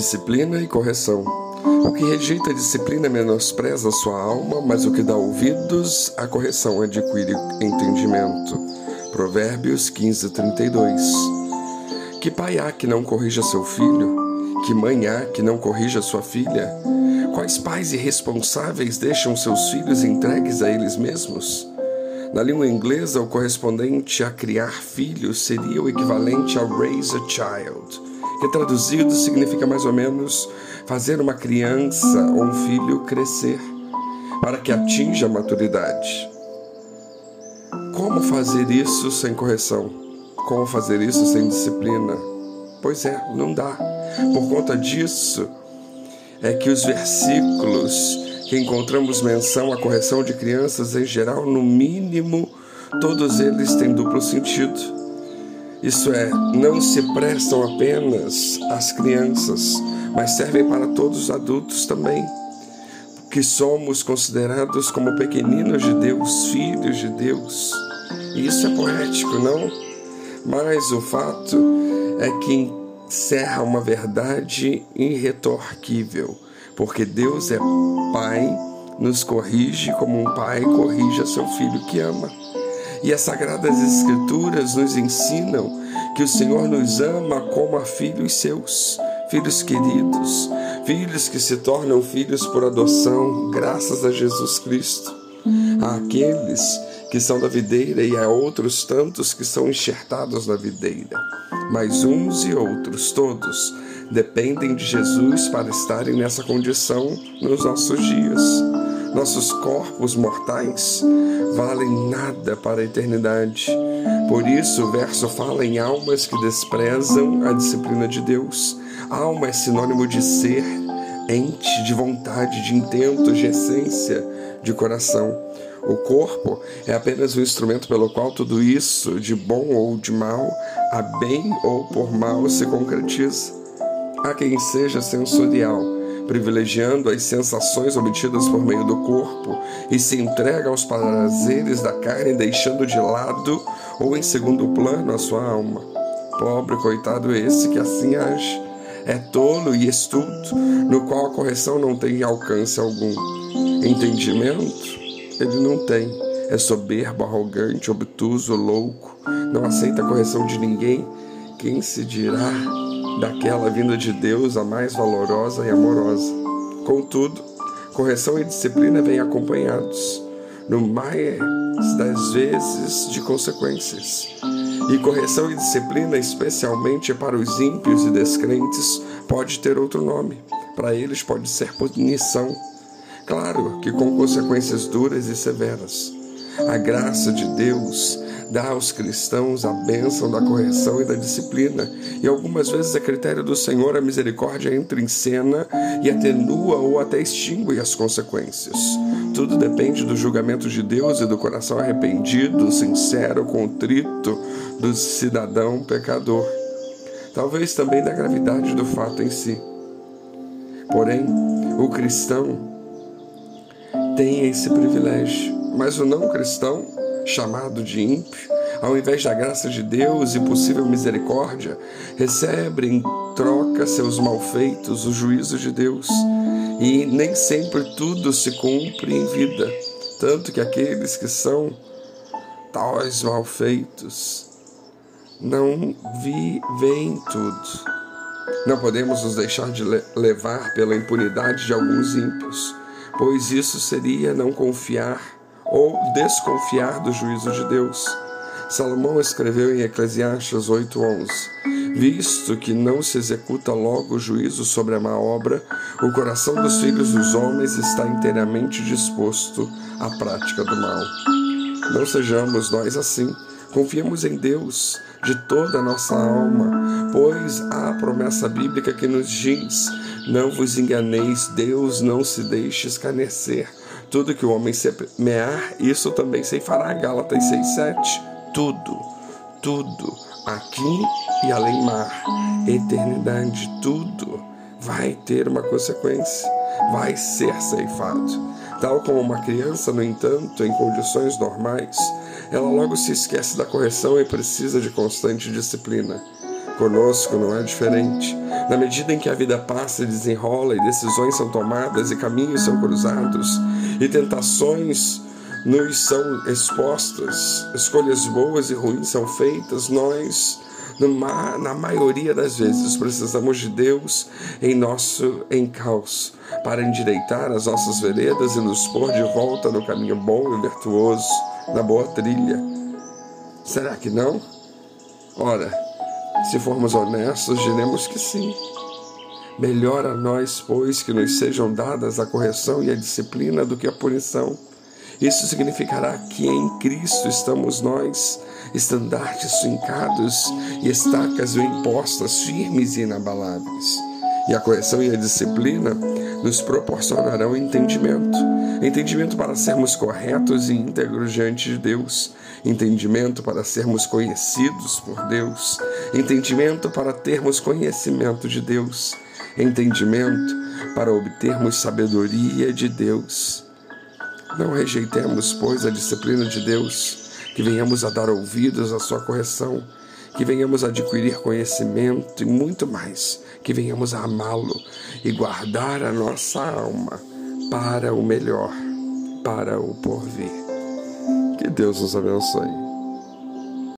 Disciplina e correção. O que rejeita a disciplina menospreza sua alma, mas o que dá ouvidos à correção adquire entendimento. Provérbios 15, 32. Que pai há que não corrija seu filho? Que mãe há que não corrija sua filha? Quais pais irresponsáveis deixam seus filhos entregues a eles mesmos? Na língua inglesa, o correspondente a criar filhos seria o equivalente a raise a child que traduzido significa mais ou menos fazer uma criança ou um filho crescer para que atinja a maturidade. Como fazer isso sem correção? Como fazer isso sem disciplina? Pois é, não dá. Por conta disso é que os versículos que encontramos menção à correção de crianças em geral, no mínimo, todos eles têm duplo sentido. Isso é, não se prestam apenas às crianças, mas servem para todos os adultos também, que somos considerados como pequeninos de Deus, filhos de Deus. E isso é poético, não? Mas o fato é que encerra uma verdade irretorquível, porque Deus é Pai, nos corrige como um pai corrige a seu filho que ama. E as Sagradas Escrituras nos ensinam que o Senhor nos ama como a filhos seus, filhos queridos, filhos que se tornam filhos por adoção, graças a Jesus Cristo. Aqueles que são da videira e há outros tantos que são enxertados na videira. Mas uns e outros, todos, dependem de Jesus para estarem nessa condição nos nossos dias. Nossos corpos mortais valem nada para a eternidade. Por isso, o verso fala em almas que desprezam a disciplina de Deus. Alma é sinônimo de ser, ente, de vontade, de intento, de essência, de coração. O corpo é apenas o instrumento pelo qual tudo isso, de bom ou de mal, a bem ou por mal, se concretiza. Há quem seja sensorial privilegiando as sensações obtidas por meio do corpo e se entrega aos prazeres da carne, deixando de lado ou em segundo plano a sua alma. Pobre coitado esse que assim age. É tolo e estudo, no qual a correção não tem alcance algum. Entendimento, ele não tem. É soberbo, arrogante, obtuso, louco, não aceita a correção de ninguém. Quem se dirá daquela vinda de Deus, a mais valorosa e amorosa. Contudo, correção e disciplina vêm acompanhados, no mais das vezes, de consequências. E correção e disciplina, especialmente para os ímpios e descrentes, pode ter outro nome. Para eles pode ser punição. Claro que com consequências duras e severas. A graça de Deus dá aos cristãos a bênção da correção e da disciplina. E algumas vezes, a critério do Senhor, a misericórdia entra em cena e atenua ou até extingue as consequências. Tudo depende do julgamento de Deus e do coração arrependido, sincero, contrito do cidadão pecador. Talvez também da gravidade do fato em si. Porém, o cristão tem esse privilégio, mas o não cristão chamado de ímpio, ao invés da graça de Deus e possível misericórdia, recebe em troca seus malfeitos, o juízo de Deus. E nem sempre tudo se cumpre em vida, tanto que aqueles que são tais malfeitos não vi, veem tudo. Não podemos nos deixar de levar pela impunidade de alguns ímpios, pois isso seria não confiar ou desconfiar do juízo de Deus. Salomão escreveu em Eclesiastes 8:11: Visto que não se executa logo o juízo sobre a má obra, o coração dos filhos dos homens está inteiramente disposto à prática do mal. Não sejamos nós assim. Confiemos em Deus de toda a nossa alma, pois há a promessa bíblica que nos diz: Não vos enganeis, Deus não se deixe escarnecer. Tudo que o homem semear, isso também se fará. Gálatas 6,7. Tudo, tudo, aqui e além mar, eternidade, tudo vai ter uma consequência, vai ser ceifado. Tal como uma criança, no entanto, em condições normais, ela logo se esquece da correção e precisa de constante disciplina. Conosco não é diferente. Na medida em que a vida passa e desenrola, e decisões são tomadas, e caminhos são cruzados, e tentações nos são expostas, escolhas boas e ruins são feitas, nós, na maioria das vezes, precisamos de Deus em nosso encalço para endireitar as nossas veredas e nos pôr de volta no caminho bom e virtuoso, na boa trilha. Será que não? Ora, se formos honestos, diremos que sim. Melhor a nós, pois, que nos sejam dadas a correção e a disciplina do que a punição. Isso significará que em Cristo estamos nós, estandartes fincados e estacas bem postas, firmes e inabaláveis. E a correção e a disciplina nos proporcionarão entendimento. Entendimento para sermos corretos e íntegros diante de Deus. Entendimento para sermos conhecidos por Deus. Entendimento para termos conhecimento de Deus. Entendimento para obtermos sabedoria de Deus. Não rejeitemos, pois, a disciplina de Deus, que venhamos a dar ouvidos à sua correção, que venhamos a adquirir conhecimento e muito mais, que venhamos a amá-lo e guardar a nossa alma para o melhor, para o porvir. Que Deus nos abençoe.